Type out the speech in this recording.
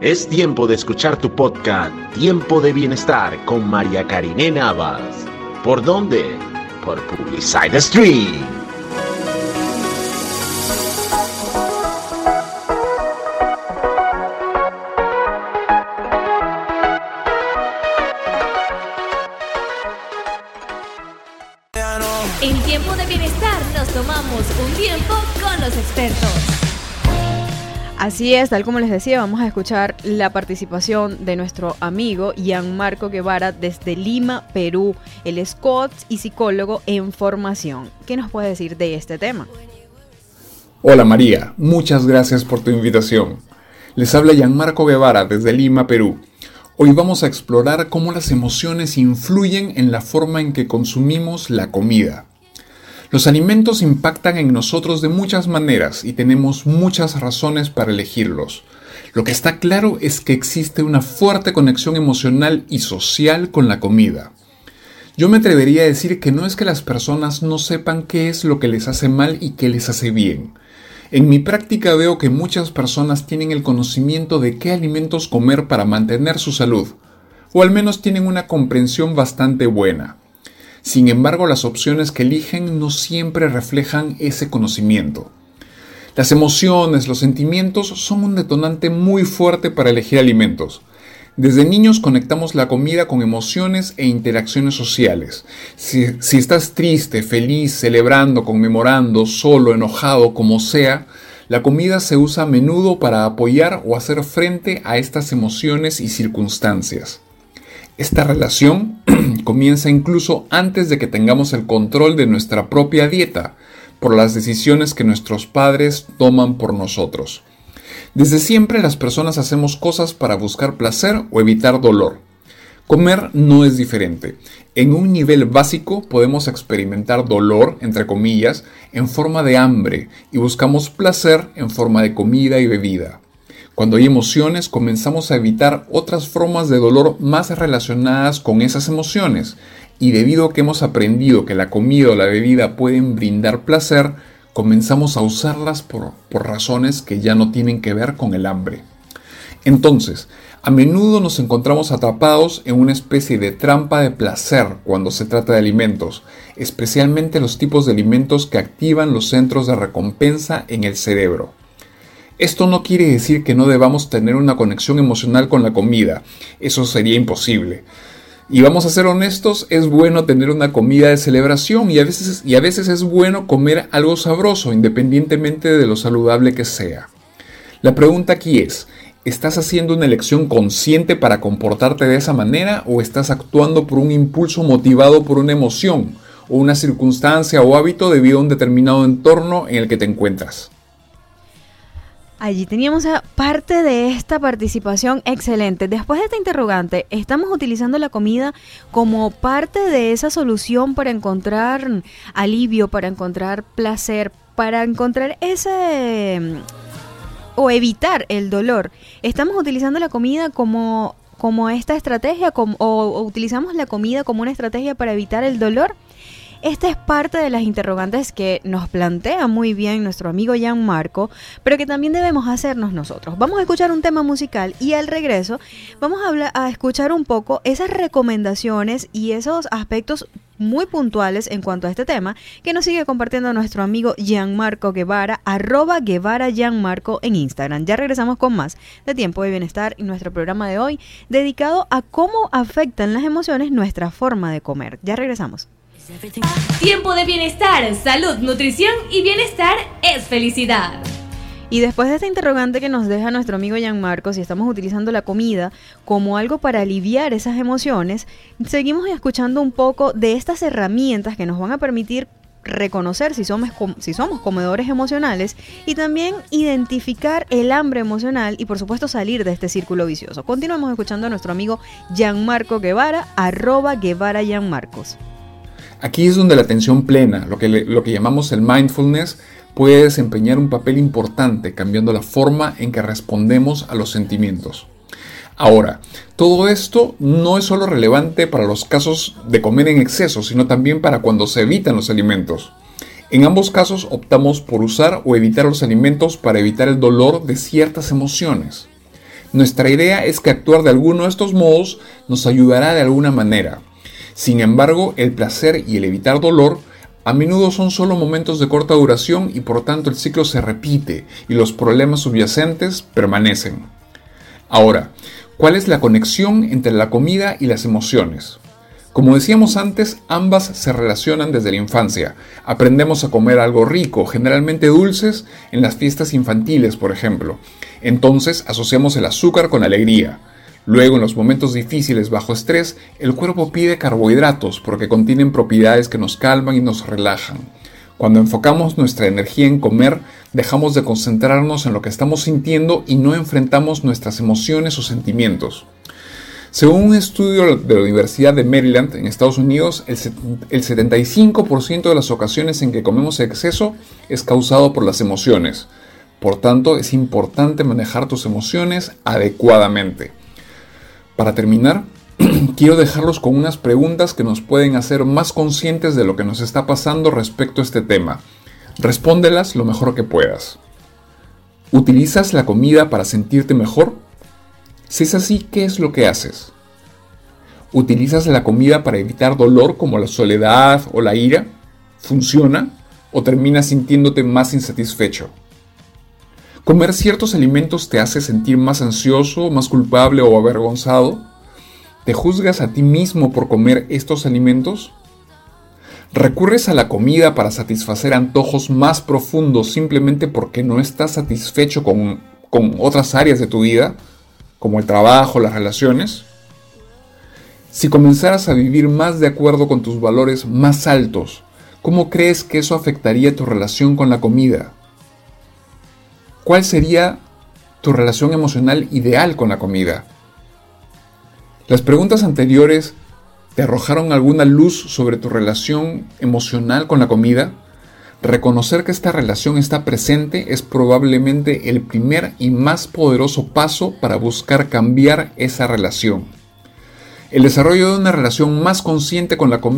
Es tiempo de escuchar tu podcast Tiempo de Bienestar con María Karine Navas. ¿Por dónde? Por Publicide Stream. En tiempo de bienestar nos tomamos un tiempo con los expertos. Así es, tal como les decía, vamos a escuchar la participación de nuestro amigo Marco Guevara desde Lima, Perú. Él es y psicólogo en formación. ¿Qué nos puede decir de este tema? Hola María, muchas gracias por tu invitación. Les habla Marco Guevara desde Lima, Perú. Hoy vamos a explorar cómo las emociones influyen en la forma en que consumimos la comida. Los alimentos impactan en nosotros de muchas maneras y tenemos muchas razones para elegirlos. Lo que está claro es que existe una fuerte conexión emocional y social con la comida. Yo me atrevería a decir que no es que las personas no sepan qué es lo que les hace mal y qué les hace bien. En mi práctica veo que muchas personas tienen el conocimiento de qué alimentos comer para mantener su salud, o al menos tienen una comprensión bastante buena. Sin embargo, las opciones que eligen no siempre reflejan ese conocimiento. Las emociones, los sentimientos son un detonante muy fuerte para elegir alimentos. Desde niños conectamos la comida con emociones e interacciones sociales. Si, si, estás triste, feliz, celebrando, conmemorando, solo, enojado, como sea, la comida se usa a menudo para apoyar o hacer frente a estas emociones y circunstancias. Esta relación comienza incluso antes de que tengamos el control de nuestra propia dieta, por las decisiones que nuestros padres toman por nosotros. Desde siempre las personas hacemos cosas para buscar placer o evitar dolor. Comer no es diferente. En un nivel básico podemos experimentar dolor, entre comillas, en forma de hambre y buscamos placer en forma de comida y bebida. Cuando hay emociones comenzamos a evitar otras formas de dolor más relacionadas con esas emociones y debido a que hemos aprendido que la comida o la bebida pueden brindar placer, comenzamos a usarlas por, por razones que ya no tienen que ver con el hambre. Entonces, a menudo nos encontramos atrapados en una especie de trampa de placer cuando se trata de alimentos, especialmente los tipos de alimentos que activan los centros de recompensa en el cerebro. Esto no quiere decir que no debamos tener una conexión emocional con la comida, eso sería imposible. Y vamos a ser honestos, es bueno tener una comida de celebración y a veces, y a veces es bueno comer algo sabroso, independientemente de lo saludable que sea. La pregunta aquí es, ¿estás haciendo una elección consciente para comportarte de esa manera o estás actuando por un impulso motivado por una emoción o una circunstancia o hábito debido a un determinado entorno en el que te encuentras? Allí teníamos parte de esta participación excelente. Después de esta interrogante, ¿estamos utilizando la comida como parte de esa solución para encontrar alivio, para encontrar placer, para encontrar ese o evitar el dolor? ¿Estamos utilizando la comida como, como esta estrategia o, o utilizamos la comida como una estrategia para evitar el dolor? Esta es parte de las interrogantes que nos plantea muy bien nuestro amigo Marco, pero que también debemos hacernos nosotros. Vamos a escuchar un tema musical y al regreso vamos a, hablar, a escuchar un poco esas recomendaciones y esos aspectos muy puntuales en cuanto a este tema que nos sigue compartiendo nuestro amigo Gianmarco Guevara, arroba Guevara Gianmarco en Instagram. Ya regresamos con más de Tiempo de Bienestar y nuestro programa de hoy dedicado a cómo afectan las emociones nuestra forma de comer. Ya regresamos. Tiempo de bienestar, salud, nutrición y bienestar es felicidad. Y después de esta interrogante que nos deja nuestro amigo Gianmarco, si estamos utilizando la comida como algo para aliviar esas emociones, seguimos escuchando un poco de estas herramientas que nos van a permitir reconocer si somos, si somos comedores emocionales y también identificar el hambre emocional y por supuesto salir de este círculo vicioso. Continuamos escuchando a nuestro amigo Gianmarco Guevara, arroba Guevara Gianmarcos. Aquí es donde la atención plena, lo que, lo que llamamos el mindfulness, puede desempeñar un papel importante cambiando la forma en que respondemos a los sentimientos. Ahora, todo esto no es solo relevante para los casos de comer en exceso, sino también para cuando se evitan los alimentos. En ambos casos optamos por usar o evitar los alimentos para evitar el dolor de ciertas emociones. Nuestra idea es que actuar de alguno de estos modos nos ayudará de alguna manera. Sin embargo, el placer y el evitar dolor a menudo son solo momentos de corta duración y por tanto el ciclo se repite y los problemas subyacentes permanecen. Ahora, ¿cuál es la conexión entre la comida y las emociones? Como decíamos antes, ambas se relacionan desde la infancia. Aprendemos a comer algo rico, generalmente dulces, en las fiestas infantiles, por ejemplo. Entonces asociamos el azúcar con alegría. Luego, en los momentos difíciles bajo estrés, el cuerpo pide carbohidratos porque contienen propiedades que nos calman y nos relajan. Cuando enfocamos nuestra energía en comer, dejamos de concentrarnos en lo que estamos sintiendo y no enfrentamos nuestras emociones o sentimientos. Según un estudio de la Universidad de Maryland en Estados Unidos, el 75% de las ocasiones en que comemos exceso es causado por las emociones. Por tanto, es importante manejar tus emociones adecuadamente. Para terminar, quiero dejarlos con unas preguntas que nos pueden hacer más conscientes de lo que nos está pasando respecto a este tema. Respóndelas lo mejor que puedas. ¿Utilizas la comida para sentirte mejor? Si es así, ¿qué es lo que haces? ¿Utilizas la comida para evitar dolor como la soledad o la ira? ¿Funciona? ¿O terminas sintiéndote más insatisfecho? ¿Comer ciertos alimentos te hace sentir más ansioso, más culpable o avergonzado? ¿Te juzgas a ti mismo por comer estos alimentos? ¿Recurres a la comida para satisfacer antojos más profundos simplemente porque no estás satisfecho con, con otras áreas de tu vida? como el trabajo, las relaciones, si comenzaras a vivir más de acuerdo con tus valores más altos, ¿cómo crees que eso afectaría tu relación con la comida? ¿Cuál sería tu relación emocional ideal con la comida? Las preguntas anteriores te arrojaron alguna luz sobre tu relación emocional con la comida? Reconocer que esta relación está presente es probablemente el primer y más poderoso paso para buscar cambiar esa relación. El desarrollo de una relación más consciente con la comida